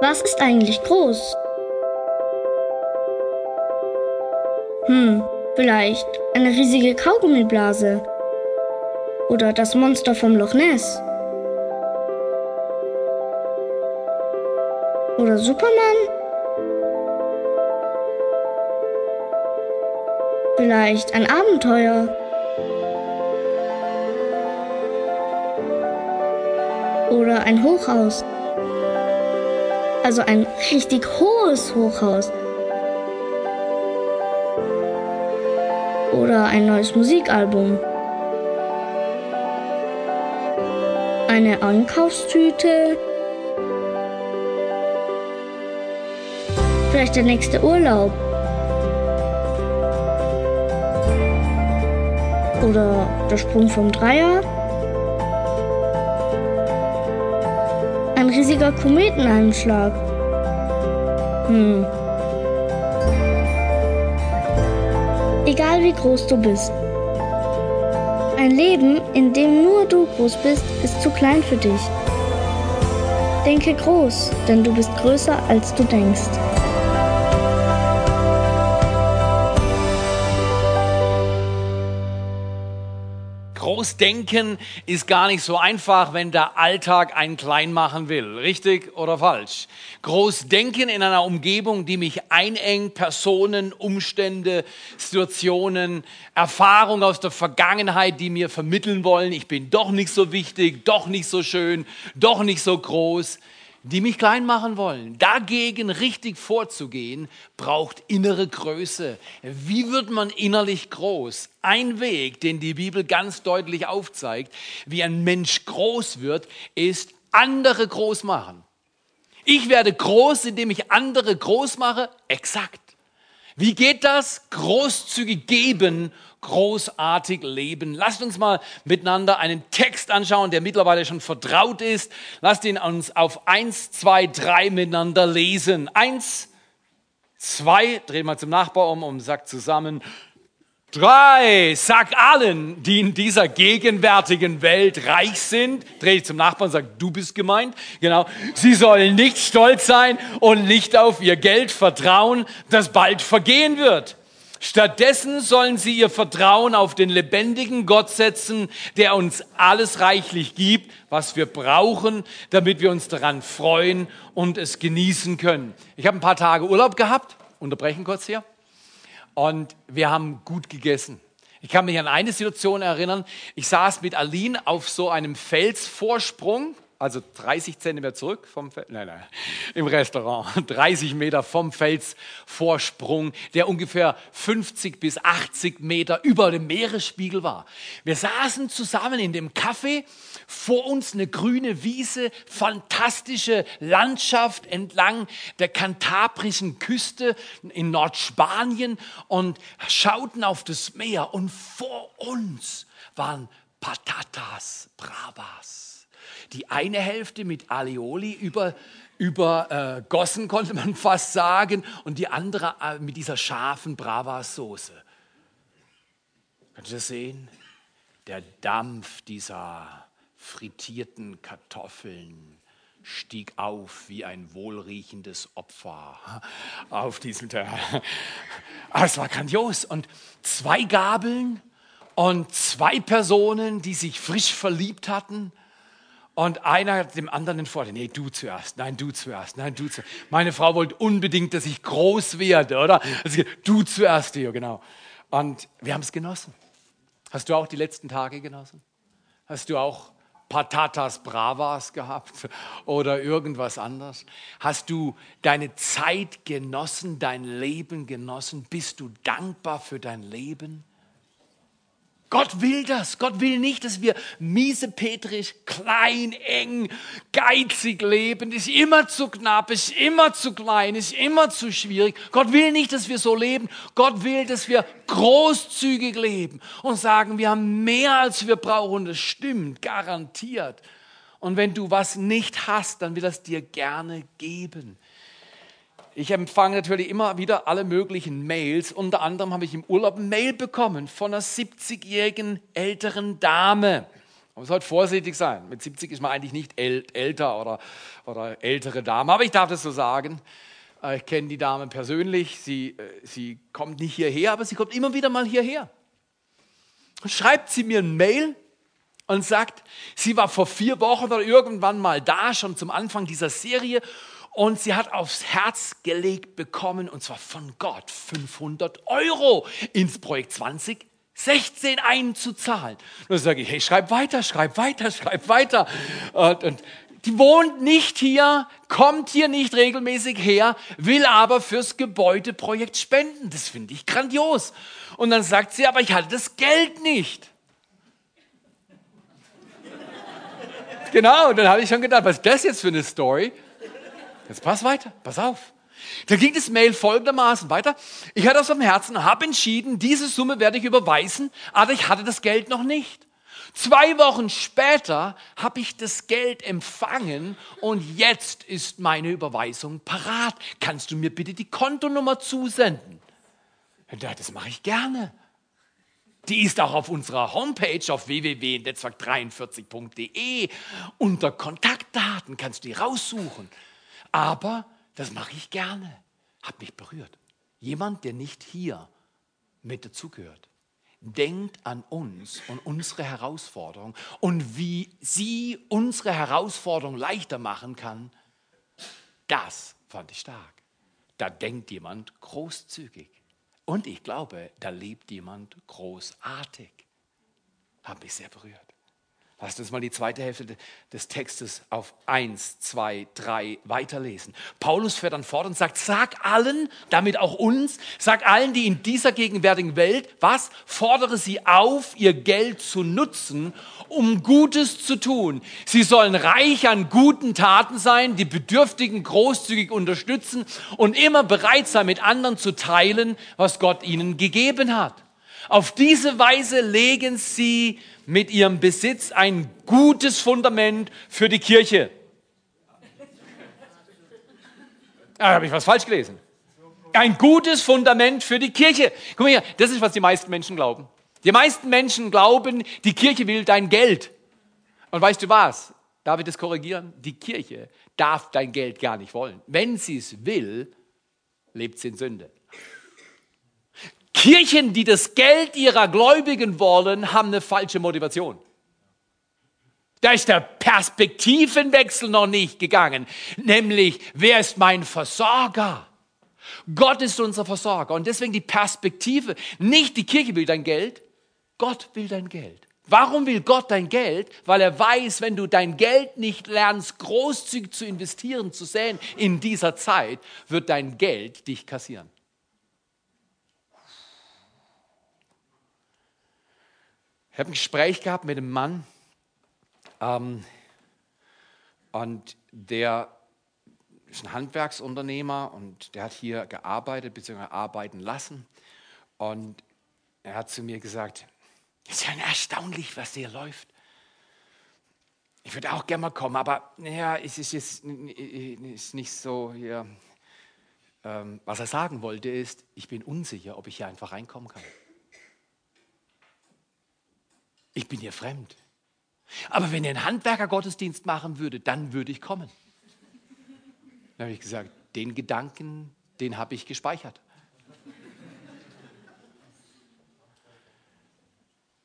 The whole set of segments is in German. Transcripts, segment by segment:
Was ist eigentlich groß? Hm, vielleicht eine riesige Kaugummiblase. Oder das Monster vom Loch Ness. Oder Superman? Vielleicht ein Abenteuer. Oder ein Hochhaus. Also ein richtig hohes Hochhaus. Oder ein neues Musikalbum. Eine Einkaufstüte. Vielleicht der nächste Urlaub. Oder der Sprung vom Dreier. Riesiger Kometeneinschlag. Hm. Egal wie groß du bist. Ein Leben, in dem nur du groß bist, ist zu klein für dich. Denke groß, denn du bist größer, als du denkst. Großdenken ist gar nicht so einfach, wenn der Alltag einen klein machen will. Richtig oder falsch? Großdenken in einer Umgebung, die mich einengt, Personen, Umstände, Situationen, Erfahrungen aus der Vergangenheit, die mir vermitteln wollen, ich bin doch nicht so wichtig, doch nicht so schön, doch nicht so groß die mich klein machen wollen. Dagegen richtig vorzugehen, braucht innere Größe. Wie wird man innerlich groß? Ein Weg, den die Bibel ganz deutlich aufzeigt, wie ein Mensch groß wird, ist andere groß machen. Ich werde groß, indem ich andere groß mache? Exakt. Wie geht das? Großzügig geben großartig leben. Lasst uns mal miteinander einen Text anschauen, der mittlerweile schon vertraut ist. Lasst ihn uns auf eins, zwei, drei miteinander lesen. Eins, zwei, dreht mal zum Nachbar um und sagt zusammen, Drei, sag allen, die in dieser gegenwärtigen Welt reich sind, dreh dich zum Nachbarn und sag, du bist gemeint. Genau. Sie sollen nicht stolz sein und nicht auf ihr Geld vertrauen, das bald vergehen wird. Stattdessen sollen sie ihr Vertrauen auf den lebendigen Gott setzen, der uns alles reichlich gibt, was wir brauchen, damit wir uns daran freuen und es genießen können. Ich habe ein paar Tage Urlaub gehabt, unterbrechen kurz hier, und wir haben gut gegessen. Ich kann mich an eine Situation erinnern. Ich saß mit Aline auf so einem Felsvorsprung also 30 Zentimeter zurück vom Fels, nein, nein, im Restaurant, 30 Meter vom Felsvorsprung, der ungefähr 50 bis 80 Meter über dem Meeresspiegel war. Wir saßen zusammen in dem Café, vor uns eine grüne Wiese, fantastische Landschaft entlang der kantabrischen Küste in Nordspanien und schauten auf das Meer und vor uns waren Patatas Bravas die eine Hälfte mit Alioli über, übergossen, äh, konnte man fast sagen, und die andere äh, mit dieser scharfen Brava-Soße. Könnt ihr das sehen? Der Dampf dieser frittierten Kartoffeln stieg auf wie ein wohlriechendes Opfer auf diesem Teller. Aber es war grandios. Und zwei Gabeln und zwei Personen, die sich frisch verliebt hatten und einer dem anderen den Vorteil, nee, du zuerst, nein, du zuerst, nein, du zuerst. Meine Frau wollte unbedingt, dass ich groß werde, oder? Also, du zuerst, Theo, genau. Und wir haben es genossen. Hast du auch die letzten Tage genossen? Hast du auch Patatas Bravas gehabt oder irgendwas anderes? Hast du deine Zeit genossen, dein Leben genossen? Bist du dankbar für dein Leben? Gott will das. Gott will nicht, dass wir miesepetrisch, klein, eng, geizig leben. Ist immer zu knapp, ist immer zu klein, ist immer zu schwierig. Gott will nicht, dass wir so leben. Gott will, dass wir großzügig leben und sagen, wir haben mehr, als wir brauchen. Das stimmt, garantiert. Und wenn du was nicht hast, dann will er es dir gerne geben. Ich empfange natürlich immer wieder alle möglichen Mails. Unter anderem habe ich im Urlaub eine Mail bekommen von einer 70-jährigen älteren Dame. Man halt vorsichtig sein. Mit 70 ist man eigentlich nicht äl älter oder, oder ältere Dame, aber ich darf das so sagen. Äh, ich kenne die Dame persönlich. Sie, äh, sie kommt nicht hierher, aber sie kommt immer wieder mal hierher. Und schreibt sie mir ein Mail und sagt, sie war vor vier Wochen oder irgendwann mal da, schon zum Anfang dieser Serie. Und sie hat aufs Herz gelegt bekommen, und zwar von Gott, 500 Euro ins Projekt 20 16 einzuzahlen. Und dann sage ich, hey, schreib weiter, schreib weiter, schreib weiter. Und, und die wohnt nicht hier, kommt hier nicht regelmäßig her, will aber fürs Gebäudeprojekt spenden. Das finde ich grandios. Und dann sagt sie, aber ich hatte das Geld nicht. Genau, und dann habe ich schon gedacht, was ist das jetzt für eine Story? Jetzt pass weiter, pass auf. Da ging das Mail folgendermaßen weiter. Ich hatte aus dem Herzen, habe entschieden, diese Summe werde ich überweisen, aber ich hatte das Geld noch nicht. Zwei Wochen später habe ich das Geld empfangen und jetzt ist meine Überweisung parat. Kannst du mir bitte die Kontonummer zusenden? Das mache ich gerne. Die ist auch auf unserer Homepage auf www.netzwerk43.de. Unter Kontaktdaten kannst du die raussuchen. Aber das mache ich gerne. Hat mich berührt. Jemand, der nicht hier mit dazugehört. Denkt an uns und unsere Herausforderung und wie sie unsere Herausforderung leichter machen kann. Das fand ich stark. Da denkt jemand großzügig. Und ich glaube, da lebt jemand großartig. Hat mich sehr berührt. Lass uns mal die zweite Hälfte des Textes auf 1, 2, 3 weiterlesen. Paulus fährt dann fort und sagt, sag allen, damit auch uns, sag allen, die in dieser gegenwärtigen Welt, was? Fordere sie auf, ihr Geld zu nutzen, um Gutes zu tun. Sie sollen reich an guten Taten sein, die Bedürftigen großzügig unterstützen und immer bereit sein, mit anderen zu teilen, was Gott ihnen gegeben hat. Auf diese Weise legen sie mit ihrem Besitz ein gutes Fundament für die Kirche. Da habe ich was falsch gelesen. Ein gutes Fundament für die Kirche. Guck mal hier, das ist, was die meisten Menschen glauben. Die meisten Menschen glauben, die Kirche will dein Geld. Und weißt du was? Darf ich das korrigieren? Die Kirche darf dein Geld gar nicht wollen. Wenn sie es will, lebt sie in Sünde. Kirchen, die das Geld ihrer Gläubigen wollen, haben eine falsche Motivation. Da ist der Perspektivenwechsel noch nicht gegangen, nämlich wer ist mein Versorger? Gott ist unser Versorger und deswegen die Perspektive, nicht die Kirche will dein Geld, Gott will dein Geld. Warum will Gott dein Geld? Weil er weiß, wenn du dein Geld nicht lernst, großzügig zu investieren, zu säen in dieser Zeit, wird dein Geld dich kassieren. Ich habe ein Gespräch gehabt mit einem Mann ähm, und der ist ein Handwerksunternehmer und der hat hier gearbeitet bzw. arbeiten lassen. Und er hat zu mir gesagt, es ist ja erstaunlich, was hier läuft. Ich würde auch gerne mal kommen, aber ja, es ist jetzt ist nicht so hier. Ähm, was er sagen wollte ist, ich bin unsicher, ob ich hier einfach reinkommen kann ich bin hier fremd. Aber wenn ihr einen Handwerker-Gottesdienst machen würdet, dann würde ich kommen. Dann habe ich gesagt, den Gedanken, den habe ich gespeichert.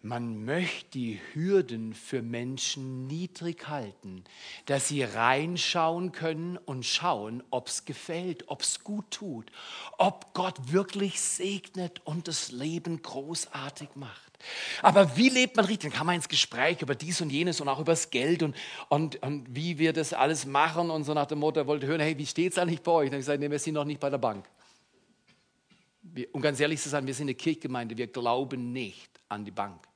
Man möchte die Hürden für Menschen niedrig halten, dass sie reinschauen können und schauen, ob es gefällt, ob es gut tut, ob Gott wirklich segnet und das Leben großartig macht. Aber wie lebt man richtig? Dann kann man ins Gespräch über dies und jenes und auch über das Geld und, und, und wie wir das alles machen und so nach dem Motto, wollte hören, hey, wie steht es eigentlich bei euch? Dann habe ich gesagt, nee, wir sind noch nicht bei der Bank. Wir, um ganz ehrlich zu sein, wir sind eine Kirchgemeinde, wir glauben nicht an die Bank.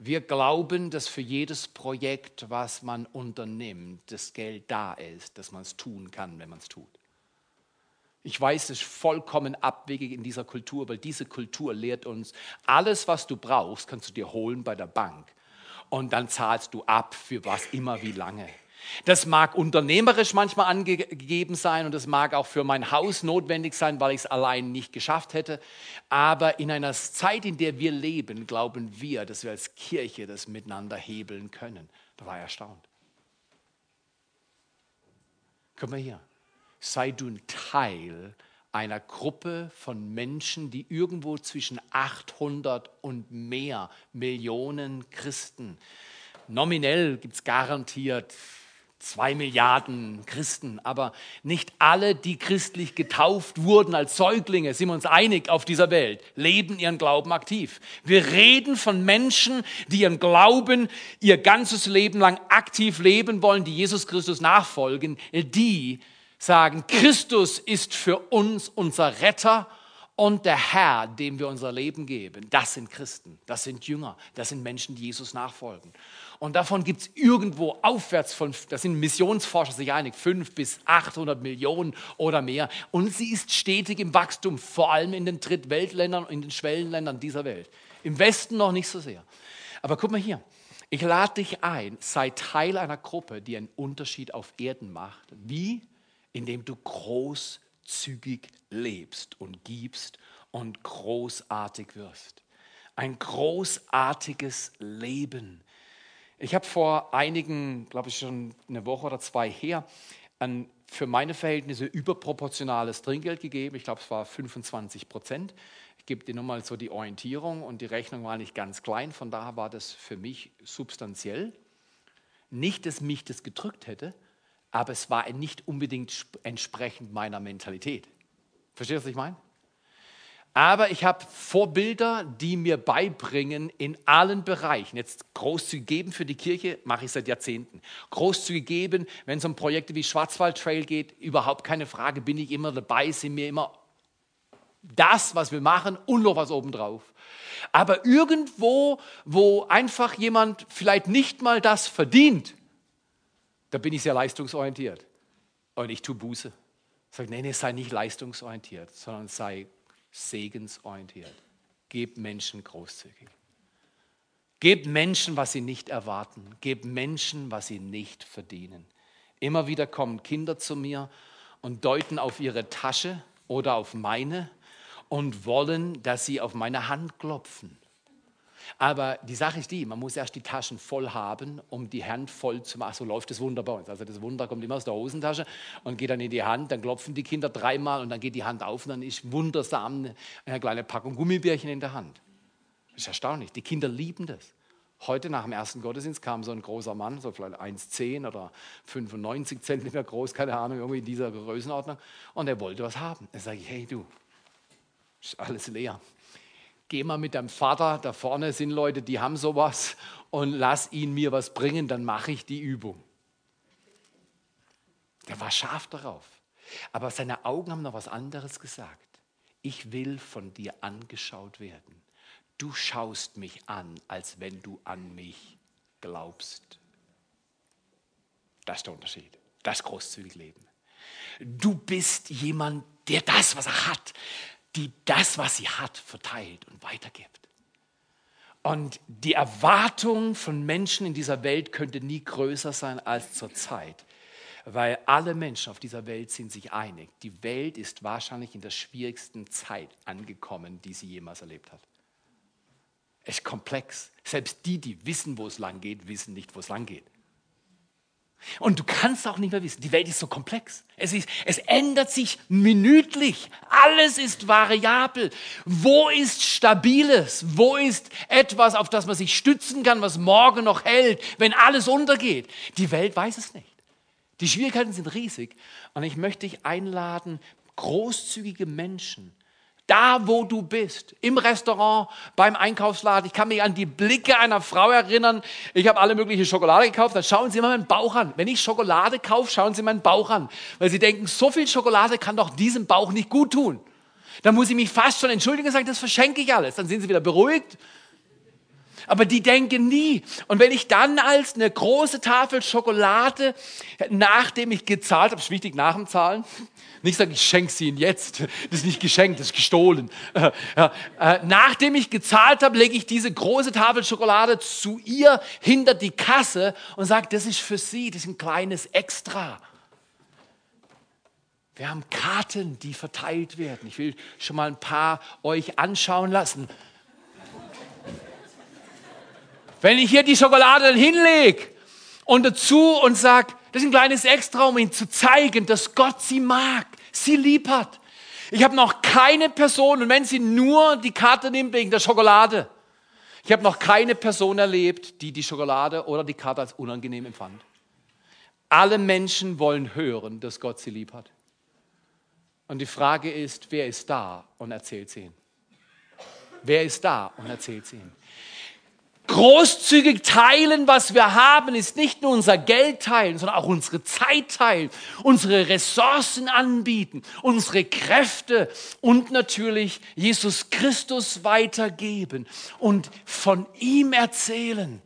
Wir glauben, dass für jedes Projekt, was man unternimmt, das Geld da ist, dass man es tun kann, wenn man es tut. Ich weiß, es ist vollkommen abwegig in dieser Kultur, weil diese Kultur lehrt uns, alles, was du brauchst, kannst du dir holen bei der Bank. Und dann zahlst du ab für was immer wie lange. Das mag unternehmerisch manchmal angegeben sein und das mag auch für mein Haus notwendig sein, weil ich es allein nicht geschafft hätte. Aber in einer Zeit, in der wir leben, glauben wir, dass wir als Kirche das miteinander hebeln können. Da war ich erstaunt. Komm mal hier. Sei du ein Teil einer Gruppe von Menschen, die irgendwo zwischen 800 und mehr Millionen Christen, nominell gibt es garantiert zwei Milliarden Christen, aber nicht alle, die christlich getauft wurden als Säuglinge, sind wir uns einig auf dieser Welt, leben ihren Glauben aktiv. Wir reden von Menschen, die ihren Glauben ihr ganzes Leben lang aktiv leben wollen, die Jesus Christus nachfolgen, die sagen, Christus ist für uns unser Retter und der Herr, dem wir unser Leben geben. Das sind Christen, das sind Jünger, das sind Menschen, die Jesus nachfolgen. Und davon gibt es irgendwo aufwärts von, das sind Missionsforscher sich einig, 5 bis 800 Millionen oder mehr. Und sie ist stetig im Wachstum, vor allem in den Drittweltländern und in den Schwellenländern dieser Welt. Im Westen noch nicht so sehr. Aber guck mal hier. Ich lade dich ein, sei Teil einer Gruppe, die einen Unterschied auf Erden macht. Wie? Indem du großzügig lebst und gibst und großartig wirst. Ein großartiges Leben ich habe vor einigen, glaube ich schon eine Woche oder zwei her, ein für meine Verhältnisse überproportionales Trinkgeld gegeben. Ich glaube, es war 25 Prozent. Ich gebe dir nur mal so die Orientierung und die Rechnung war nicht ganz klein, von daher war das für mich substanziell. Nicht, dass mich das gedrückt hätte, aber es war nicht unbedingt entsprechend meiner Mentalität. Verstehst du, was ich meine? Aber ich habe Vorbilder, die mir beibringen in allen Bereichen. Jetzt großzügig geben für die Kirche mache ich seit Jahrzehnten. Großzügig geben, wenn es um Projekte wie Schwarzwald Trail geht, überhaupt keine Frage, bin ich immer dabei, sind mir immer das, was wir machen und noch was obendrauf. Aber irgendwo, wo einfach jemand vielleicht nicht mal das verdient, da bin ich sehr leistungsorientiert. Und ich tue Buße. Sage, nee, nee, sei nicht leistungsorientiert, sondern sei segensorientiert. Gebt Menschen großzügig. Gebt Menschen, was sie nicht erwarten. Gebt Menschen, was sie nicht verdienen. Immer wieder kommen Kinder zu mir und deuten auf ihre Tasche oder auf meine und wollen, dass sie auf meine Hand klopfen. Aber die Sache ist die, man muss erst die Taschen voll haben, um die Hand voll zu machen. So läuft das Wunder bei uns. Also das Wunder kommt immer aus der Hosentasche und geht dann in die Hand, dann klopfen die Kinder dreimal und dann geht die Hand auf und dann ist wundersam eine kleine Packung Gummibärchen in der Hand. Das ist erstaunlich. Die Kinder lieben das. Heute nach dem ersten Gottesdienst kam so ein großer Mann, so vielleicht 1,10 oder 95 Zentimeter groß, keine Ahnung, irgendwie in dieser Größenordnung. Und er wollte was haben. Da sage ich, hey du, ist alles leer geh mal mit deinem Vater, da vorne sind Leute, die haben sowas und lass ihn mir was bringen, dann mache ich die Übung. Der war scharf darauf. Aber seine Augen haben noch was anderes gesagt. Ich will von dir angeschaut werden. Du schaust mich an, als wenn du an mich glaubst. Das ist der Unterschied. Das großzügig Leben. Du bist jemand, der das, was er hat, die das, was sie hat, verteilt und weitergibt. Und die Erwartung von Menschen in dieser Welt könnte nie größer sein als zur Zeit, weil alle Menschen auf dieser Welt sind sich einig. Die Welt ist wahrscheinlich in der schwierigsten Zeit angekommen, die sie jemals erlebt hat. Es ist komplex. Selbst die, die wissen, wo es lang geht, wissen nicht, wo es lang geht. Und du kannst auch nicht mehr wissen, die Welt ist so komplex. Es, ist, es ändert sich minütlich. Alles ist variabel. Wo ist Stabiles? Wo ist etwas, auf das man sich stützen kann, was morgen noch hält, wenn alles untergeht? Die Welt weiß es nicht. Die Schwierigkeiten sind riesig. Und ich möchte dich einladen, großzügige Menschen da, wo du bist, im Restaurant, beim Einkaufsladen. Ich kann mich an die Blicke einer Frau erinnern. Ich habe alle mögliche Schokolade gekauft. Dann schauen Sie mal meinen Bauch an. Wenn ich Schokolade kaufe, schauen Sie meinen Bauch an. Weil Sie denken, so viel Schokolade kann doch diesem Bauch nicht gut tun. Dann muss ich mich fast schon entschuldigen und sagen, das verschenke ich alles. Dann sind Sie wieder beruhigt. Aber die denken nie. Und wenn ich dann als eine große Tafel Schokolade, nachdem ich gezahlt habe, ist wichtig nach dem Zahlen, nicht sagen, ich schenke sie Ihnen jetzt, das ist nicht geschenkt, das ist gestohlen. Äh, nachdem ich gezahlt habe, lege ich diese große Tafel Schokolade zu ihr hinter die Kasse und sage, das ist für Sie, das ist ein kleines Extra. Wir haben Karten, die verteilt werden. Ich will schon mal ein paar euch anschauen lassen. Wenn ich hier die Schokolade hinlege und dazu und sage, das ist ein kleines Extra, um ihnen zu zeigen, dass Gott sie mag, sie lieb hat. Ich habe noch keine Person, und wenn sie nur die Karte nimmt wegen der Schokolade, ich habe noch keine Person erlebt, die die Schokolade oder die Karte als unangenehm empfand. Alle Menschen wollen hören, dass Gott sie lieb hat. Und die Frage ist, wer ist da und erzählt sie ihnen? Wer ist da und erzählt sie ihnen? Großzügig teilen, was wir haben, ist nicht nur unser Geld teilen, sondern auch unsere Zeit teilen, unsere Ressourcen anbieten, unsere Kräfte und natürlich Jesus Christus weitergeben und von ihm erzählen.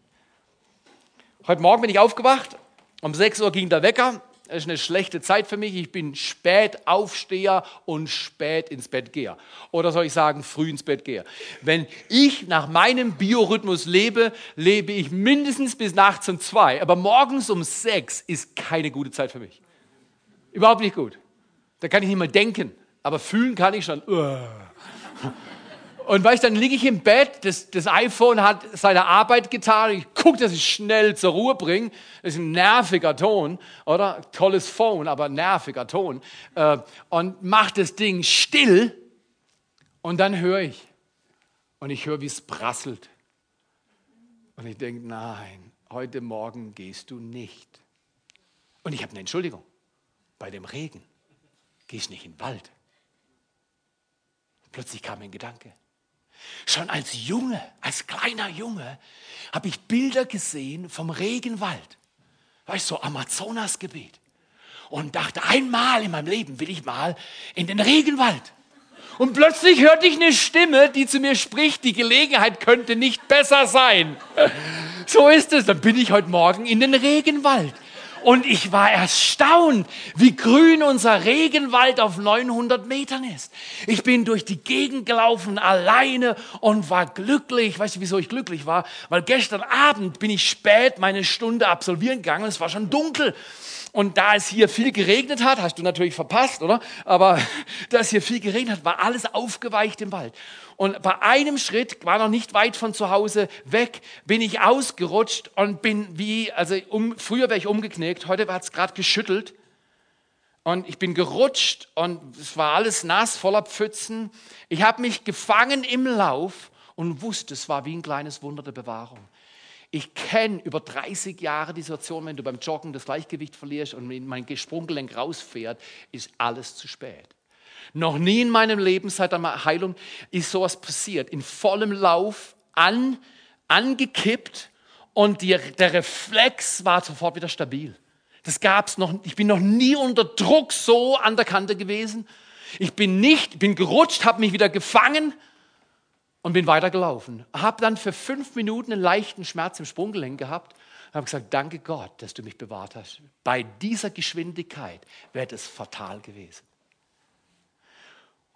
Heute Morgen bin ich aufgewacht, um 6 Uhr ging der Wecker ist eine schlechte Zeit für mich. Ich bin spät Aufsteher und spät ins Bett gehe. Oder soll ich sagen, früh ins Bett gehe. Wenn ich nach meinem Biorhythmus lebe, lebe ich mindestens bis nachts um zwei. Aber morgens um sechs ist keine gute Zeit für mich. Überhaupt nicht gut. Da kann ich nicht mal denken. Aber fühlen kann ich schon. Und weißt, dann liege ich im Bett, das, das iPhone hat seine Arbeit getan, ich gucke, dass ich schnell zur Ruhe bringe. Das ist ein nerviger Ton, oder? Tolles Phone, aber nerviger Ton. Äh, und mache das Ding still und dann höre ich. Und ich höre, wie es prasselt. Und ich denke, nein, heute Morgen gehst du nicht. Und ich habe eine Entschuldigung. Bei dem Regen gehst nicht in den Wald. Plötzlich kam ein Gedanke. Schon als Junge, als kleiner Junge, habe ich Bilder gesehen vom Regenwald. Weißt du, so Amazonasgebiet. Und dachte, einmal in meinem Leben will ich mal in den Regenwald. Und plötzlich hörte ich eine Stimme, die zu mir spricht, die Gelegenheit könnte nicht besser sein. So ist es. Dann bin ich heute Morgen in den Regenwald. Und ich war erstaunt, wie grün unser Regenwald auf 900 Metern ist. Ich bin durch die Gegend gelaufen, alleine und war glücklich. Weißt du, wieso ich glücklich war? Weil gestern Abend bin ich spät meine Stunde absolvieren gegangen. Es war schon dunkel. Und da es hier viel geregnet hat, hast du natürlich verpasst, oder? Aber da es hier viel geregnet hat, war alles aufgeweicht im Wald. Und bei einem Schritt, war noch nicht weit von zu Hause weg, bin ich ausgerutscht und bin wie, also um, früher wäre ich umgeknickt, heute hat es gerade geschüttelt. Und ich bin gerutscht und es war alles nass, voller Pfützen. Ich habe mich gefangen im Lauf und wusste, es war wie ein kleines Wunder der Bewahrung. Ich kenne über 30 Jahre die Situation, wenn du beim Joggen das Gleichgewicht verlierst und mein Sprunggelenk rausfährt, ist alles zu spät. Noch nie in meinem Leben seit der Heilung ist sowas passiert. In vollem Lauf an, angekippt und die, der Reflex war sofort wieder stabil. Das gab's noch. Ich bin noch nie unter Druck so an der Kante gewesen. Ich bin nicht, bin gerutscht, habe mich wieder gefangen und bin weitergelaufen. Habe dann für fünf Minuten einen leichten Schmerz im Sprunggelenk gehabt und habe gesagt, danke Gott, dass du mich bewahrt hast. Bei dieser Geschwindigkeit wäre das fatal gewesen.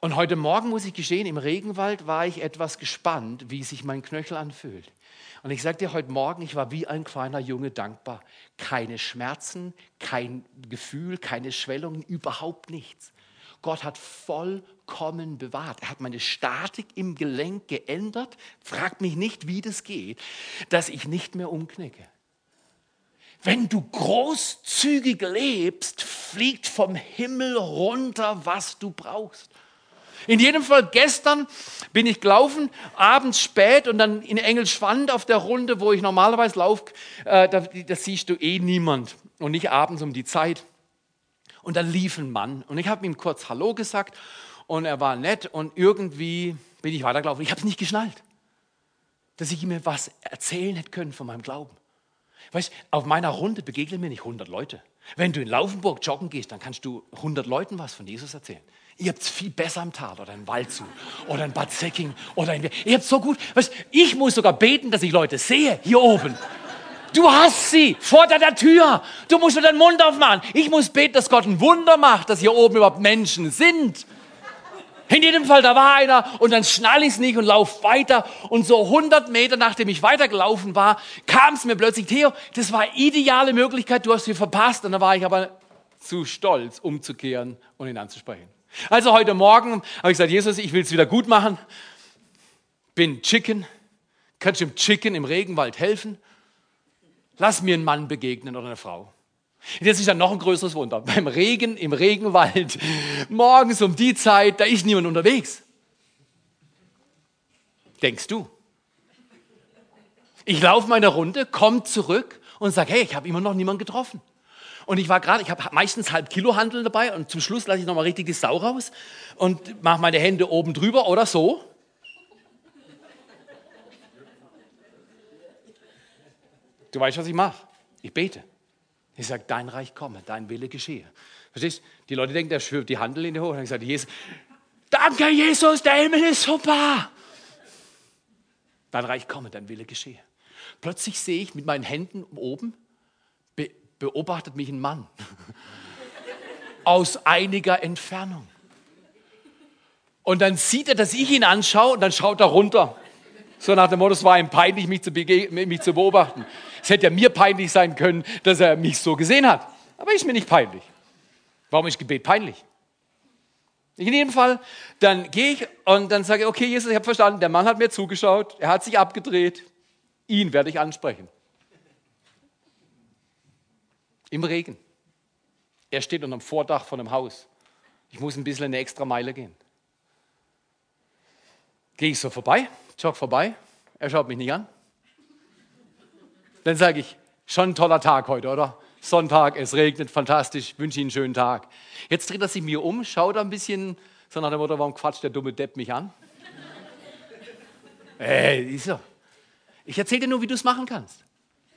Und heute Morgen muss ich gestehen, im Regenwald war ich etwas gespannt, wie sich mein Knöchel anfühlt. Und ich sage dir heute Morgen, ich war wie ein kleiner Junge dankbar. Keine Schmerzen, kein Gefühl, keine Schwellungen, überhaupt nichts. Gott hat vollkommen bewahrt. Er hat meine Statik im Gelenk geändert. Fragt mich nicht, wie das geht, dass ich nicht mehr umknicke. Wenn du großzügig lebst, fliegt vom Himmel runter, was du brauchst. In jedem Fall, gestern bin ich gelaufen, abends spät und dann in Engelschwand auf der Runde, wo ich normalerweise laufe, äh, da, da siehst du eh niemand und nicht abends um die Zeit. Und da lief ein Mann und ich habe ihm kurz Hallo gesagt und er war nett und irgendwie bin ich weitergelaufen. Ich habe es nicht geschnallt, dass ich ihm was erzählen hätte können von meinem Glauben. Weißt, auf meiner Runde begegnen mir nicht 100 Leute. Wenn du in Laufenburg joggen gehst, dann kannst du 100 Leuten was von Jesus erzählen. Ihr habt es viel besser im Tal oder in Waldshut oder in Bad Säcking oder in... Ihr habt so gut... Weißt, ich muss sogar beten, dass ich Leute sehe hier oben. Du hast sie vor deiner Tür. Du musst nur deinen Mund aufmachen. Ich muss beten, dass Gott ein Wunder macht, dass hier oben überhaupt Menschen sind. In jedem Fall, da war einer und dann schnall ich es nicht und lauf weiter. Und so 100 Meter, nachdem ich weitergelaufen war, kam es mir plötzlich, Theo, das war ideale Möglichkeit, du hast sie verpasst. Und da war ich aber zu stolz, umzukehren und ihn anzusprechen. Also heute Morgen habe ich gesagt, Jesus, ich will es wieder gut machen. Bin Chicken. Kannst du dem Chicken im Regenwald helfen? Lass mir einen Mann begegnen oder eine Frau. Jetzt ist ja noch ein größeres Wunder. Beim Regen im Regenwald, morgens um die Zeit, da ist niemand unterwegs. Denkst du? Ich laufe meine Runde, komme zurück und sage, hey, ich habe immer noch niemanden getroffen. Und ich war gerade, ich habe meistens halb Kilo Handeln dabei und zum Schluss lasse ich nochmal richtig die Sau raus und mache meine Hände oben drüber oder so. Du weißt, was ich mache. Ich bete. Ich sage, dein Reich komme, dein Wille geschehe. Verstehst Die Leute denken, der schwirrt die Handel in die Hoch. Und ich Jesus, danke Jesus, der Himmel ist super. Dein Reich komme, dein Wille geschehe. Plötzlich sehe ich mit meinen Händen oben, be beobachtet mich ein Mann aus einiger Entfernung. Und dann sieht er, dass ich ihn anschaue und dann schaut er runter. So nach dem Motto, es war ihm peinlich, mich zu, mich zu beobachten. Es hätte ja mir peinlich sein können, dass er mich so gesehen hat. Aber ist mir nicht peinlich. Warum ist Gebet peinlich? In jedem Fall, dann gehe ich und dann sage ich, okay, Jesus, ich habe verstanden, der Mann hat mir zugeschaut, er hat sich abgedreht, ihn werde ich ansprechen. Im Regen. Er steht unter dem Vordach von einem Haus. Ich muss ein bisschen eine extra Meile gehen. Gehe ich so vorbei, jog vorbei, er schaut mich nicht an. Dann sage ich, schon ein toller Tag heute, oder? Sonntag, es regnet, fantastisch, wünsche Ihnen einen schönen Tag. Jetzt dreht er sich mir um, schaut ein bisschen, so nach dem Motto, warum quatscht der dumme Depp mich an? Ey, ist so. Ich erzähle dir nur, wie du es machen kannst.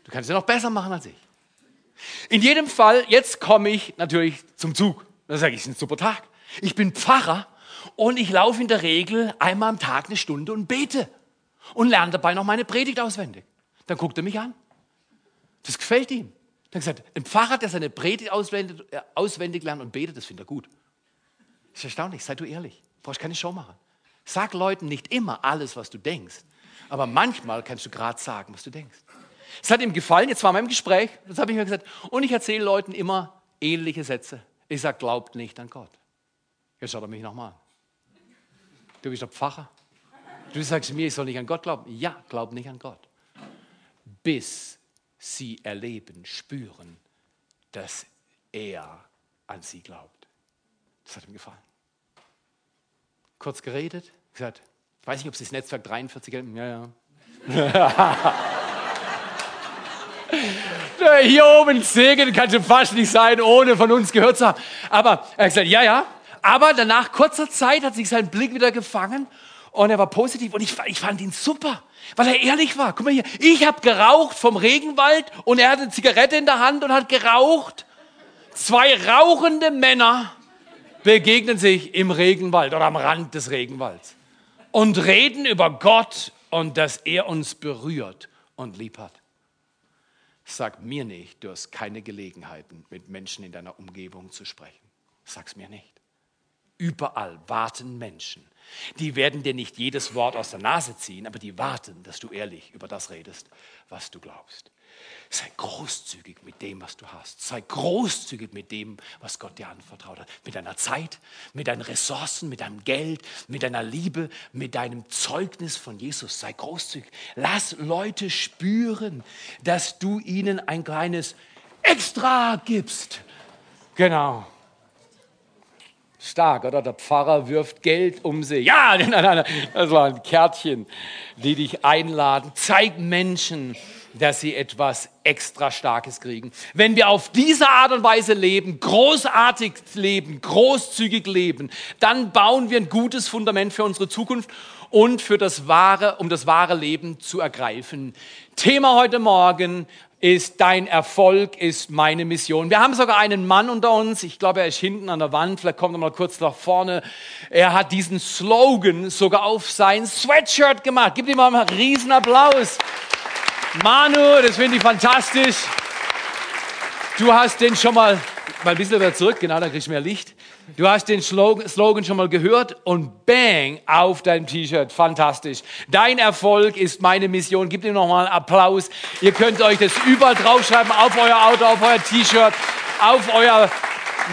Du kannst es ja noch besser machen als ich. In jedem Fall, jetzt komme ich natürlich zum Zug. Dann sage ich, es ist ein super Tag. Ich bin Pfarrer und ich laufe in der Regel einmal am Tag eine Stunde und bete und lerne dabei noch meine Predigt auswendig. Dann guckt er mich an. Das gefällt ihm. Dann gesagt, ein Pfarrer, der seine Predigt auswendig, äh, auswendig lernt und betet, das findet er gut. Das ist erstaunlich, sei du ehrlich. Brauchst keine Show machen. Sag Leuten nicht immer alles, was du denkst. Aber manchmal kannst du gerade sagen, was du denkst. Es hat ihm gefallen, jetzt war wir im Gespräch, das habe ich mir gesagt. Und ich erzähle Leuten immer ähnliche Sätze. Ich sage, glaubt nicht an Gott. Jetzt schaut er mich nochmal an. Du bist der Pfarrer. Du sagst mir, ich soll nicht an Gott glauben. Ja, glaub nicht an Gott. Bis sie erleben, spüren, dass er an sie glaubt. Das hat ihm gefallen. Kurz geredet, gesagt, ich weiß nicht, ob Sie das Netzwerk 43 kennen. Ja, ja. Hier oben Segen kann schon fast nicht sein, ohne von uns gehört zu haben. Aber er hat gesagt, ja, ja. Aber danach kurzer Zeit hat sich sein Blick wieder gefangen und er war positiv und ich, ich fand ihn super, weil er ehrlich war. Guck mal hier, ich habe geraucht vom Regenwald und er hatte eine Zigarette in der Hand und hat geraucht. Zwei rauchende Männer begegnen sich im Regenwald oder am Rand des Regenwalds und reden über Gott und dass er uns berührt und lieb hat. Sag mir nicht, du hast keine Gelegenheiten, mit Menschen in deiner Umgebung zu sprechen. Sag's mir nicht. Überall warten Menschen, die werden dir nicht jedes Wort aus der Nase ziehen, aber die warten, dass du ehrlich über das redest, was du glaubst. Sei großzügig mit dem, was du hast. Sei großzügig mit dem, was Gott dir anvertraut hat. Mit deiner Zeit, mit deinen Ressourcen, mit deinem Geld, mit deiner Liebe, mit deinem Zeugnis von Jesus. Sei großzügig. Lass Leute spüren, dass du ihnen ein kleines Extra gibst. Genau. Stark, oder? Der Pfarrer wirft Geld um sich. Ja, nein, nein, nein, das war ein Kärtchen, die dich einladen. Zeig Menschen, dass sie etwas extra Starkes kriegen. Wenn wir auf diese Art und Weise leben, großartig leben, großzügig leben, dann bauen wir ein gutes Fundament für unsere Zukunft und für das wahre, um das wahre Leben zu ergreifen. Thema heute Morgen, ist dein Erfolg, ist meine Mission. Wir haben sogar einen Mann unter uns, ich glaube, er ist hinten an der Wand, vielleicht kommt er mal kurz nach vorne. Er hat diesen Slogan sogar auf sein Sweatshirt gemacht. Gib ihm mal einen riesen Applaus. Manu, das finde ich fantastisch. Du hast den schon mal, mal ein bisschen wieder zurück, genau, da kriegst du mehr Licht. Du hast den Slogan schon mal gehört und bang auf deinem T-Shirt. Fantastisch. Dein Erfolg ist meine Mission. Gib ihm nochmal einen Applaus. Ihr könnt euch das überall draufschreiben, auf euer Auto, auf euer T-Shirt, auf euer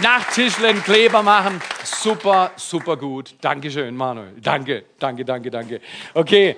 Nachttischlen Kleber machen. Super, super gut. Dankeschön, Manuel. Danke, danke, danke, danke. Okay.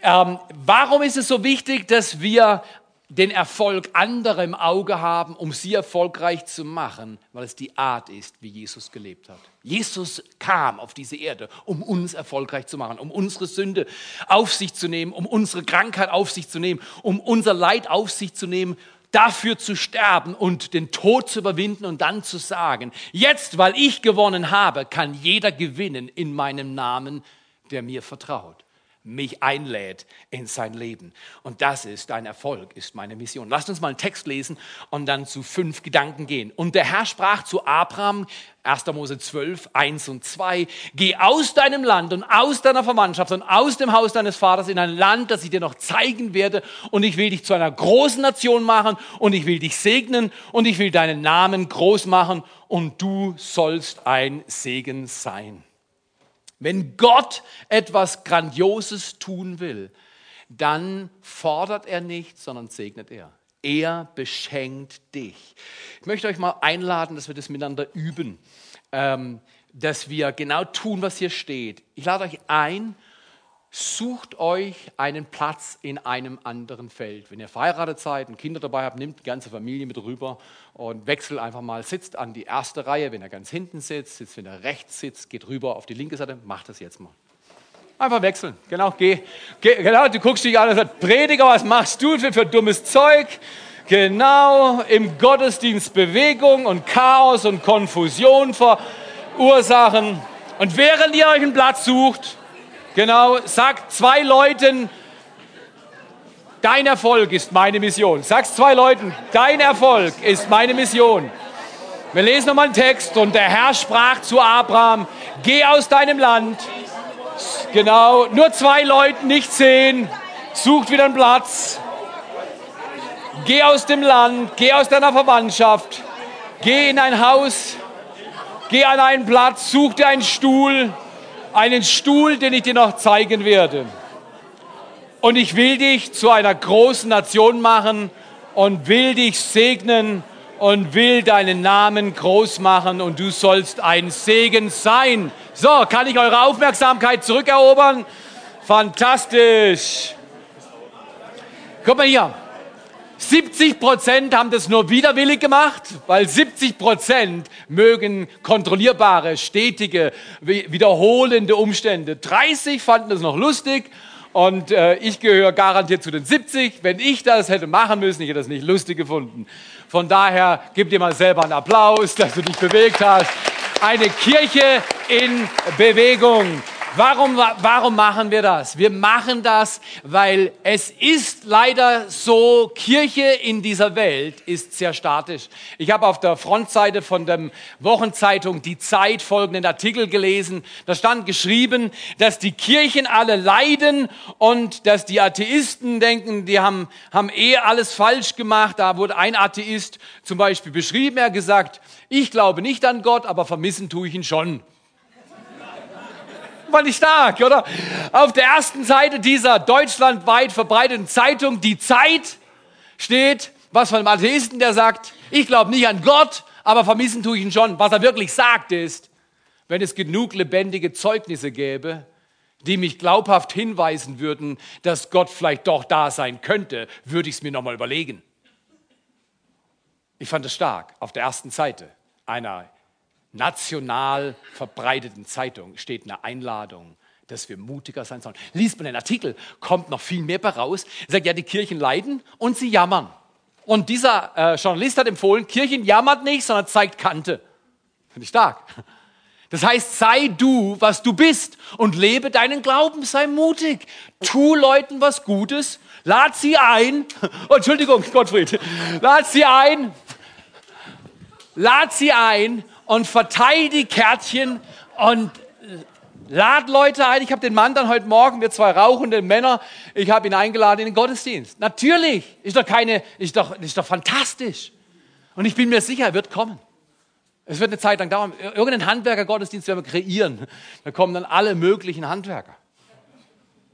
Ähm, warum ist es so wichtig, dass wir den Erfolg anderer im Auge haben, um sie erfolgreich zu machen, weil es die Art ist, wie Jesus gelebt hat. Jesus kam auf diese Erde, um uns erfolgreich zu machen, um unsere Sünde auf sich zu nehmen, um unsere Krankheit auf sich zu nehmen, um unser Leid auf sich zu nehmen, dafür zu sterben und den Tod zu überwinden und dann zu sagen, jetzt, weil ich gewonnen habe, kann jeder gewinnen in meinem Namen, der mir vertraut mich einlädt in sein Leben. Und das ist dein Erfolg, ist meine Mission. Lasst uns mal einen Text lesen und dann zu fünf Gedanken gehen. Und der Herr sprach zu Abraham, 1. Mose 12, 1 und 2, geh aus deinem Land und aus deiner Verwandtschaft und aus dem Haus deines Vaters in ein Land, das ich dir noch zeigen werde. Und ich will dich zu einer großen Nation machen und ich will dich segnen und ich will deinen Namen groß machen und du sollst ein Segen sein. Wenn Gott etwas Grandioses tun will, dann fordert er nicht, sondern segnet er. Er beschenkt dich. Ich möchte euch mal einladen, dass wir das miteinander üben, ähm, dass wir genau tun, was hier steht. Ich lade euch ein, Sucht euch einen Platz in einem anderen Feld. Wenn ihr verheiratet seid und Kinder dabei habt, nehmt die ganze Familie mit rüber und wechselt einfach mal, sitzt an die erste Reihe, wenn er ganz hinten sitzt, sitzt, wenn er rechts sitzt, geht rüber auf die linke Seite, macht das jetzt mal. Einfach wechseln, genau, geh, geh genau, du guckst dich an und sagst, Prediger, was machst du für, für dummes Zeug? Genau, im Gottesdienst Bewegung und Chaos und Konfusion verursachen. Und während ihr euch einen Platz sucht, Genau, sag zwei Leuten, dein Erfolg ist meine Mission. Sag zwei Leuten, dein Erfolg ist meine Mission. Wir lesen nochmal einen Text und der Herr sprach zu Abraham, geh aus deinem Land. Genau, nur zwei Leute, nicht zehn. Sucht wieder einen Platz. Geh aus dem Land, geh aus deiner Verwandtschaft, geh in ein Haus, geh an einen Platz, such dir einen Stuhl einen Stuhl, den ich dir noch zeigen werde. Und ich will dich zu einer großen Nation machen und will dich segnen und will deinen Namen groß machen und du sollst ein Segen sein. So, kann ich eure Aufmerksamkeit zurückerobern? Fantastisch. Guck mal hier. 70 Prozent haben das nur widerwillig gemacht, weil 70 Prozent mögen kontrollierbare, stetige, wiederholende Umstände. 30 fanden es noch lustig und äh, ich gehöre garantiert zu den 70. Wenn ich das hätte machen müssen, ich hätte das nicht lustig gefunden. Von daher gib dir mal selber einen Applaus, dass du dich bewegt hast. Eine Kirche in Bewegung. Warum, warum machen wir das? Wir machen das, weil es ist leider so, Kirche in dieser Welt ist sehr statisch. Ich habe auf der Frontseite von der Wochenzeitung Die Zeit folgenden Artikel gelesen. Da stand geschrieben, dass die Kirchen alle leiden und dass die Atheisten denken, die haben, haben eh alles falsch gemacht. Da wurde ein Atheist zum Beispiel beschrieben, er hat gesagt, ich glaube nicht an Gott, aber vermissen tue ich ihn schon. Fand ich stark, oder? Auf der ersten Seite dieser deutschlandweit verbreiteten Zeitung, die Zeit, steht was von einem Atheisten, der sagt, ich glaube nicht an Gott, aber vermissen tue ich ihn schon. Was er wirklich sagt ist, wenn es genug lebendige Zeugnisse gäbe, die mich glaubhaft hinweisen würden, dass Gott vielleicht doch da sein könnte, würde ich es mir nochmal überlegen. Ich fand es stark auf der ersten Seite einer national verbreiteten Zeitung steht eine Einladung, dass wir mutiger sein sollen. Liest man den Artikel, kommt noch viel mehr raus. Er sagt, ja, die Kirchen leiden und sie jammern. Und dieser äh, Journalist hat empfohlen, Kirchen jammert nicht, sondern zeigt Kante. Finde ich stark. Das heißt, sei du, was du bist und lebe deinen Glauben, sei mutig. Tu Leuten was Gutes, lad sie ein. Oh, Entschuldigung, Gottfried. Lad sie ein. Lad sie ein und verteil die Kärtchen und lad Leute ein. Ich habe den Mann dann heute Morgen, wir zwei rauchende Männer, ich habe ihn eingeladen in den Gottesdienst. Natürlich, ist doch keine, ist doch, ist doch fantastisch. Und ich bin mir sicher, er wird kommen. Es wird eine Zeit lang dauern. Irgendeinen Handwerker-Gottesdienst werden wir kreieren. Da kommen dann alle möglichen Handwerker.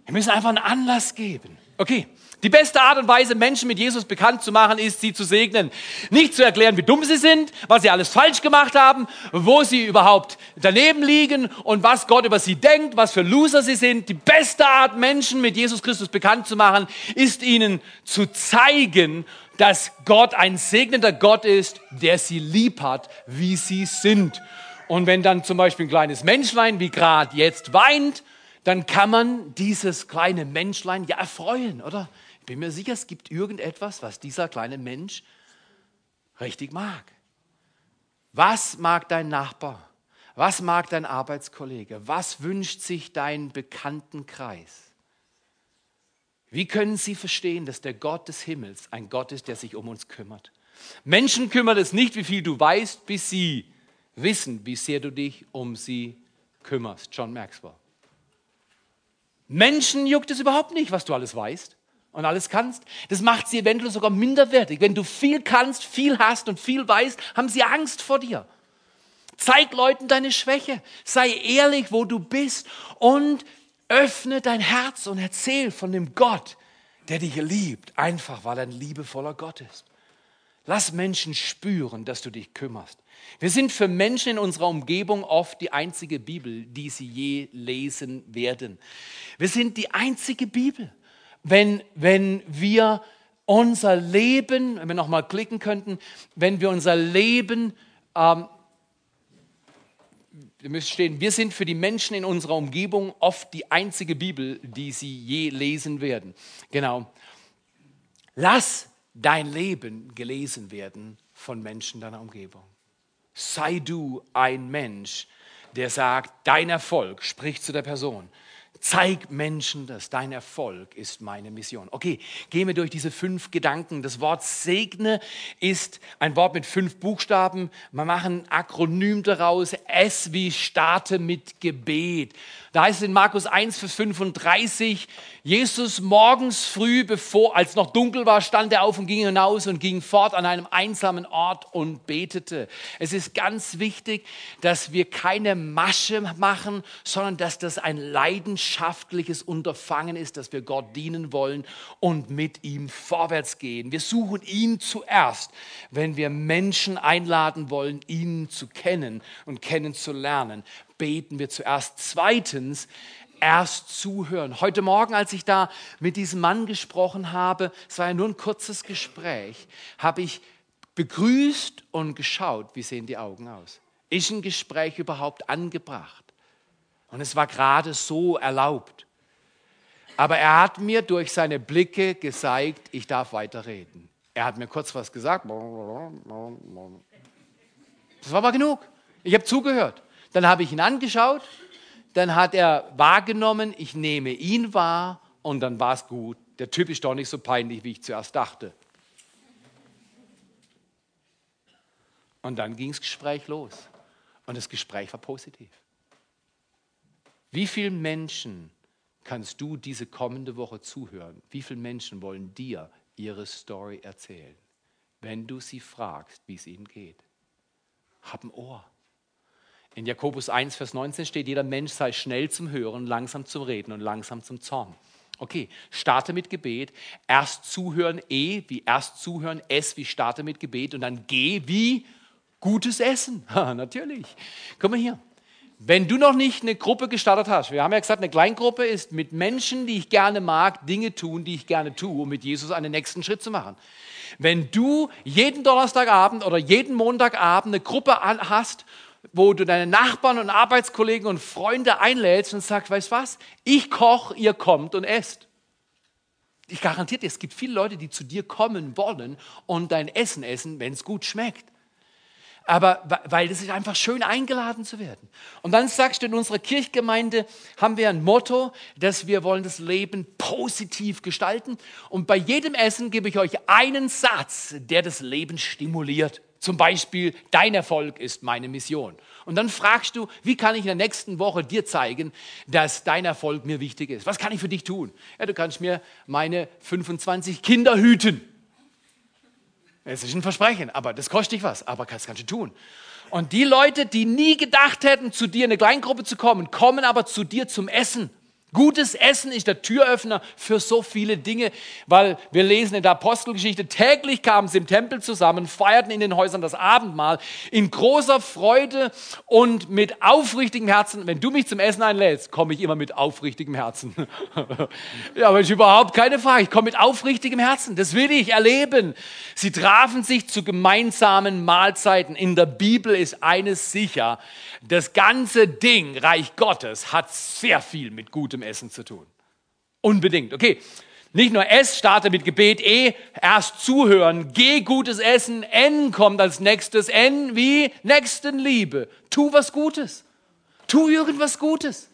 Wir müssen einfach einen Anlass geben. Okay. Die beste Art und Weise, Menschen mit Jesus bekannt zu machen, ist, sie zu segnen. Nicht zu erklären, wie dumm sie sind, was sie alles falsch gemacht haben, wo sie überhaupt daneben liegen und was Gott über sie denkt, was für Loser sie sind. Die beste Art, Menschen mit Jesus Christus bekannt zu machen, ist ihnen zu zeigen, dass Gott ein segnender Gott ist, der sie lieb hat, wie sie sind. Und wenn dann zum Beispiel ein kleines Menschlein wie gerade jetzt weint, dann kann man dieses kleine Menschlein ja erfreuen, oder? Bin mir sicher, es gibt irgendetwas, was dieser kleine Mensch richtig mag. Was mag dein Nachbar? Was mag dein Arbeitskollege? Was wünscht sich dein Bekanntenkreis? Wie können sie verstehen, dass der Gott des Himmels ein Gott ist, der sich um uns kümmert? Menschen kümmert es nicht, wie viel du weißt, bis sie wissen, wie sehr du dich um sie kümmerst. John Maxwell. Menschen juckt es überhaupt nicht, was du alles weißt und alles kannst. Das macht sie eventuell sogar minderwertig. Wenn du viel kannst, viel hast und viel weißt, haben sie Angst vor dir. Zeig Leuten deine Schwäche. Sei ehrlich, wo du bist und Öffne dein Herz und erzähl von dem Gott, der dich liebt, einfach weil er ein liebevoller Gott ist. Lass Menschen spüren, dass du dich kümmerst. Wir sind für Menschen in unserer Umgebung oft die einzige Bibel, die sie je lesen werden. Wir sind die einzige Bibel. Wenn, wenn wir unser Leben, wenn wir nochmal klicken könnten, wenn wir unser Leben ähm, wir müssen stehen, wir sind für die Menschen in unserer Umgebung oft die einzige Bibel, die sie je lesen werden. Genau. Lass dein Leben gelesen werden von Menschen deiner Umgebung. Sei du ein Mensch, der sagt, dein Erfolg spricht zu der Person. Zeig Menschen das. Dein Erfolg ist meine Mission. Okay, gehen wir durch diese fünf Gedanken. Das Wort segne ist ein Wort mit fünf Buchstaben. Wir machen ein Akronym daraus. S wie starte mit Gebet. Da heißt es in Markus 1, Vers 35, Jesus morgens früh, bevor, als noch dunkel war, stand er auf und ging hinaus und ging fort an einem einsamen Ort und betete. Es ist ganz wichtig, dass wir keine Masche machen, sondern dass das ein leidenschaftliches Unterfangen ist, dass wir Gott dienen wollen und mit ihm vorwärts gehen. Wir suchen ihn zuerst, wenn wir Menschen einladen wollen, ihn zu kennen und kennenzulernen beten wir zuerst. Zweitens, erst zuhören. Heute Morgen, als ich da mit diesem Mann gesprochen habe, es war ja nur ein kurzes Gespräch, habe ich begrüßt und geschaut, wie sehen die Augen aus. Ist ein Gespräch überhaupt angebracht? Und es war gerade so erlaubt. Aber er hat mir durch seine Blicke gezeigt, ich darf weiterreden. Er hat mir kurz was gesagt. Das war aber genug. Ich habe zugehört. Dann habe ich ihn angeschaut, dann hat er wahrgenommen, ich nehme ihn wahr und dann war es gut. Der Typ ist doch nicht so peinlich, wie ich zuerst dachte. Und dann ging das Gespräch los. Und das Gespräch war positiv. Wie vielen Menschen kannst du diese kommende Woche zuhören? Wie viele Menschen wollen dir ihre Story erzählen, wenn du sie fragst, wie es ihnen geht? Hab ein Ohr. In Jakobus 1, Vers 19 steht, jeder Mensch sei schnell zum Hören, langsam zum Reden und langsam zum Zorn. Okay, starte mit Gebet. Erst zuhören, E wie erst zuhören, S wie starte mit Gebet und dann G wie gutes Essen. Natürlich. Guck mal hier. Wenn du noch nicht eine Gruppe gestartet hast, wir haben ja gesagt, eine Kleingruppe ist mit Menschen, die ich gerne mag, Dinge tun, die ich gerne tue, um mit Jesus einen nächsten Schritt zu machen. Wenn du jeden Donnerstagabend oder jeden Montagabend eine Gruppe hast wo du deine Nachbarn und Arbeitskollegen und Freunde einlädst und sagst, weißt was, ich koche, ihr kommt und esst. Ich garantiere dir, es gibt viele Leute, die zu dir kommen wollen und dein Essen essen, wenn es gut schmeckt. Aber weil es ist einfach schön eingeladen zu werden. Und dann sagst du, in unserer Kirchgemeinde haben wir ein Motto, dass wir wollen das Leben positiv gestalten. Und bei jedem Essen gebe ich euch einen Satz, der das Leben stimuliert. Zum Beispiel, dein Erfolg ist meine Mission. Und dann fragst du, wie kann ich in der nächsten Woche dir zeigen, dass dein Erfolg mir wichtig ist? Was kann ich für dich tun? Ja, du kannst mir meine 25 Kinder hüten. Es ist ein Versprechen, aber das kostet dich was, aber das kannst du tun. Und die Leute, die nie gedacht hätten, zu dir in eine Kleingruppe zu kommen, kommen aber zu dir zum Essen. Gutes Essen ist der Türöffner für so viele Dinge, weil wir lesen in der Apostelgeschichte, täglich kamen sie im Tempel zusammen, feierten in den Häusern das Abendmahl in großer Freude und mit aufrichtigem Herzen. Wenn du mich zum Essen einlädst, komme ich immer mit aufrichtigem Herzen. ja, aber ist überhaupt keine Frage. Ich komme mit aufrichtigem Herzen. Das will ich erleben. Sie trafen sich zu gemeinsamen Mahlzeiten. In der Bibel ist eines sicher. Das ganze Ding, Reich Gottes, hat sehr viel mit gutem Essen zu tun. Unbedingt. Okay. Nicht nur S starte mit Gebet, E erst zuhören, G gutes Essen, N kommt als nächstes, N wie Nächstenliebe. Tu was Gutes. Tu irgendwas Gutes.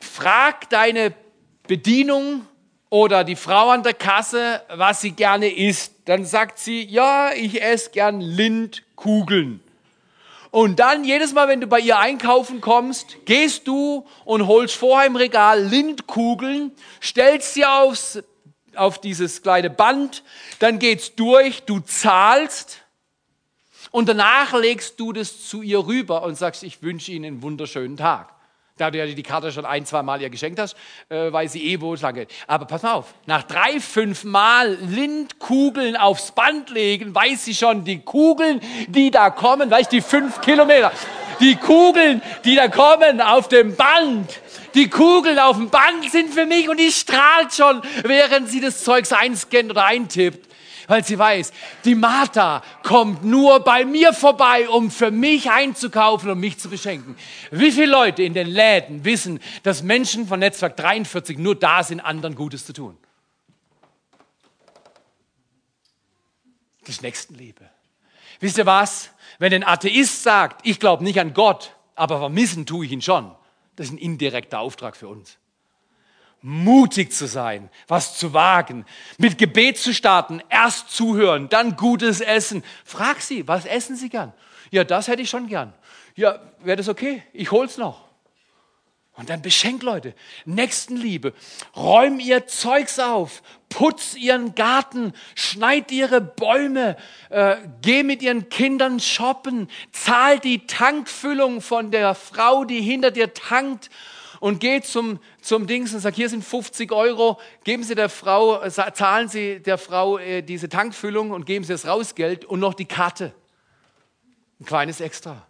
Frag deine Bedienung oder die Frau an der Kasse, was sie gerne isst. Dann sagt sie, ja, ich esse gern Lindkugeln. Und dann jedes Mal, wenn du bei ihr einkaufen kommst, gehst du und holst vorher im Regal Lindkugeln, stellst sie aufs, auf dieses kleine Band, dann geht's durch, du zahlst und danach legst du das zu ihr rüber und sagst, ich wünsche Ihnen einen wunderschönen Tag. Da du ja die Karte schon ein, zwei Mal ihr geschenkt hast, äh, weiß sie eh, wo es lang geht. Aber pass mal auf, nach drei, fünf Mal Lindkugeln aufs Band legen, weiß sie schon, die Kugeln, die da kommen, weißt die fünf Kilometer, die Kugeln, die da kommen auf dem Band, die Kugeln auf dem Band sind für mich und die strahlt schon, während sie das Zeugs einscannt oder eintippt weil sie weiß, die Martha kommt nur bei mir vorbei, um für mich einzukaufen und mich zu beschenken. Wie viele Leute in den Läden wissen, dass Menschen von Netzwerk 43 nur da sind, anderen Gutes zu tun? Das ist Nächstenliebe. Wisst ihr was? Wenn ein Atheist sagt, ich glaube nicht an Gott, aber vermissen tue ich ihn schon, das ist ein indirekter Auftrag für uns mutig zu sein, was zu wagen, mit Gebet zu starten, erst zuhören, dann gutes Essen. Frag sie, was essen sie gern? Ja, das hätte ich schon gern. Ja, wäre das okay? Ich hol's noch. Und dann beschenk Leute, Nächstenliebe, räum ihr Zeugs auf, putz ihren Garten, schneid ihre Bäume, äh, geh mit ihren Kindern shoppen, zahl die Tankfüllung von der Frau, die hinter dir tankt und geht zum, zum Dings und sagt, hier sind 50 Euro, geben Sie der Frau, zahlen Sie der Frau äh, diese Tankfüllung und geben Sie das Rausgeld und noch die Karte. Ein kleines Extra.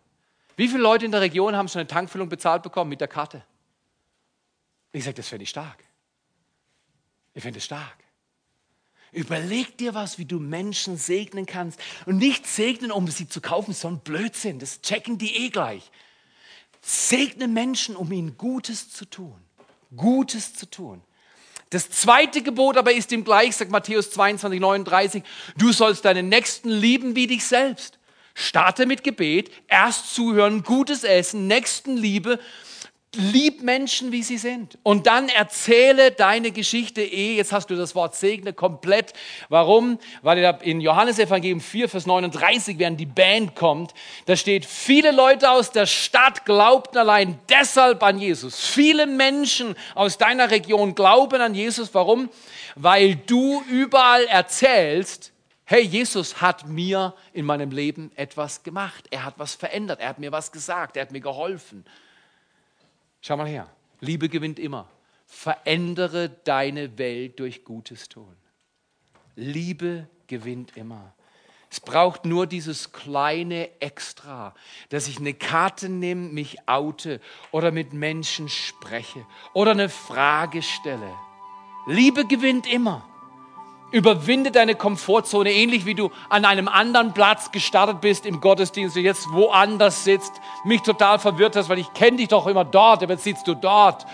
Wie viele Leute in der Region haben schon eine Tankfüllung bezahlt bekommen mit der Karte? Ich sage, das fände ich stark. Ich finde es stark. Überleg dir was, wie du Menschen segnen kannst. Und nicht segnen, um sie zu kaufen, sondern Blödsinn. Das checken die eh gleich. Segne Menschen, um ihnen Gutes zu tun. Gutes zu tun. Das zweite Gebot aber ist ihm gleich, sagt Matthäus 22, 39, du sollst deinen Nächsten lieben wie dich selbst. Starte mit Gebet, erst zuhören, gutes Essen, Nächstenliebe Lieb Menschen, wie sie sind. Und dann erzähle deine Geschichte eh. Jetzt hast du das Wort segne komplett. Warum? Weil in Johannes Evangelium 4, Vers 39, während die Band kommt, da steht, viele Leute aus der Stadt glaubten allein deshalb an Jesus. Viele Menschen aus deiner Region glauben an Jesus. Warum? Weil du überall erzählst, hey, Jesus hat mir in meinem Leben etwas gemacht. Er hat was verändert. Er hat mir was gesagt. Er hat mir geholfen. Schau mal her. Liebe gewinnt immer. Verändere deine Welt durch Gutes tun. Liebe gewinnt immer. Es braucht nur dieses kleine Extra, dass ich eine Karte nehme, mich oute oder mit Menschen spreche oder eine Frage stelle. Liebe gewinnt immer. Überwinde deine Komfortzone, ähnlich wie du an einem anderen Platz gestartet bist im Gottesdienst und jetzt woanders sitzt, mich total verwirrt hast, weil ich kenne dich doch immer dort, aber jetzt sitzt du dort.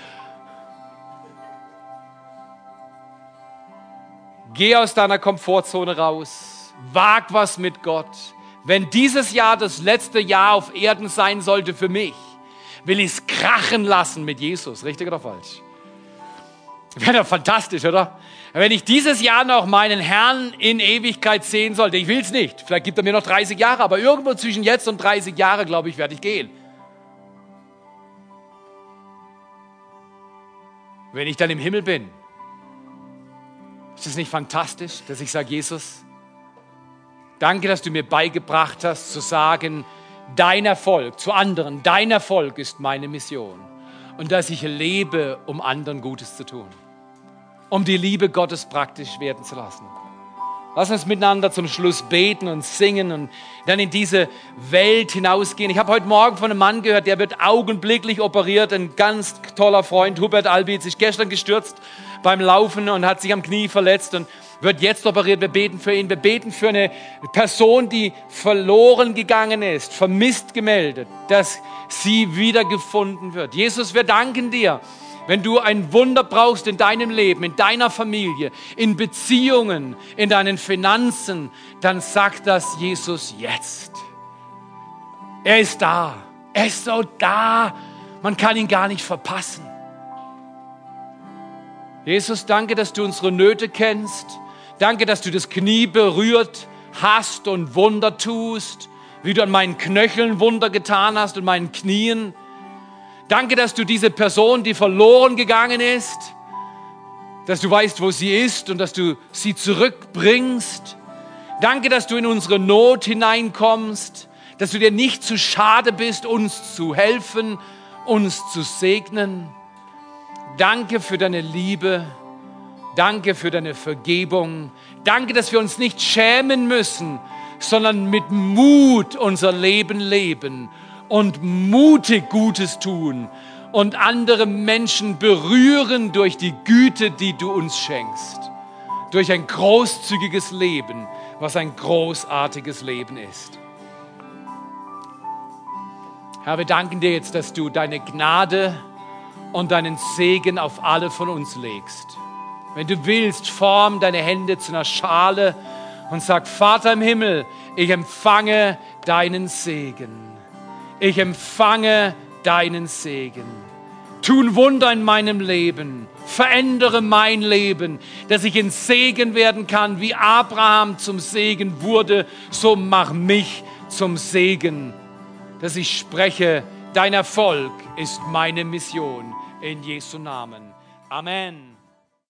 Geh aus deiner Komfortzone raus, wag was mit Gott, wenn dieses Jahr das letzte Jahr auf Erden sein sollte für mich, will ich es krachen lassen mit Jesus. Richtig oder falsch? Wäre doch fantastisch, oder? Wenn ich dieses Jahr noch meinen Herrn in Ewigkeit sehen sollte, ich will es nicht. Vielleicht gibt er mir noch 30 Jahre, aber irgendwo zwischen jetzt und 30 Jahre, glaube ich, werde ich gehen. Wenn ich dann im Himmel bin, ist es nicht fantastisch, dass ich sage, Jesus, danke, dass du mir beigebracht hast zu sagen, dein Erfolg zu anderen, dein Erfolg ist meine Mission. Und dass ich lebe, um anderen Gutes zu tun um die Liebe Gottes praktisch werden zu lassen. Lass uns miteinander zum Schluss beten und singen und dann in diese Welt hinausgehen. Ich habe heute Morgen von einem Mann gehört, der wird augenblicklich operiert. Ein ganz toller Freund, Hubert Albitz, ist gestern gestürzt beim Laufen und hat sich am Knie verletzt und wird jetzt operiert. Wir beten für ihn. Wir beten für eine Person, die verloren gegangen ist, vermisst gemeldet, dass sie wiedergefunden wird. Jesus, wir danken dir wenn du ein Wunder brauchst in deinem Leben, in deiner Familie, in Beziehungen, in deinen Finanzen, dann sag das Jesus jetzt. Er ist da. Er ist so da. Man kann ihn gar nicht verpassen. Jesus, danke, dass du unsere Nöte kennst. Danke, dass du das Knie berührt hast und Wunder tust, wie du an meinen Knöcheln Wunder getan hast und meinen Knien. Danke, dass du diese Person, die verloren gegangen ist, dass du weißt, wo sie ist und dass du sie zurückbringst. Danke, dass du in unsere Not hineinkommst, dass du dir nicht zu schade bist, uns zu helfen, uns zu segnen. Danke für deine Liebe. Danke für deine Vergebung. Danke, dass wir uns nicht schämen müssen, sondern mit Mut unser Leben leben und mutig Gutes tun und andere Menschen berühren durch die Güte, die du uns schenkst. Durch ein großzügiges Leben, was ein großartiges Leben ist. Herr, wir danken dir jetzt, dass du deine Gnade und deinen Segen auf alle von uns legst. Wenn du willst, form deine Hände zu einer Schale und sag, Vater im Himmel, ich empfange deinen Segen ich empfange deinen Segen. Tun Wunder in meinem Leben. Verändere mein Leben, dass ich ein Segen werden kann, wie Abraham zum Segen wurde, so mach mich zum Segen, dass ich spreche, dein Erfolg ist meine Mission. In Jesu Namen. Amen.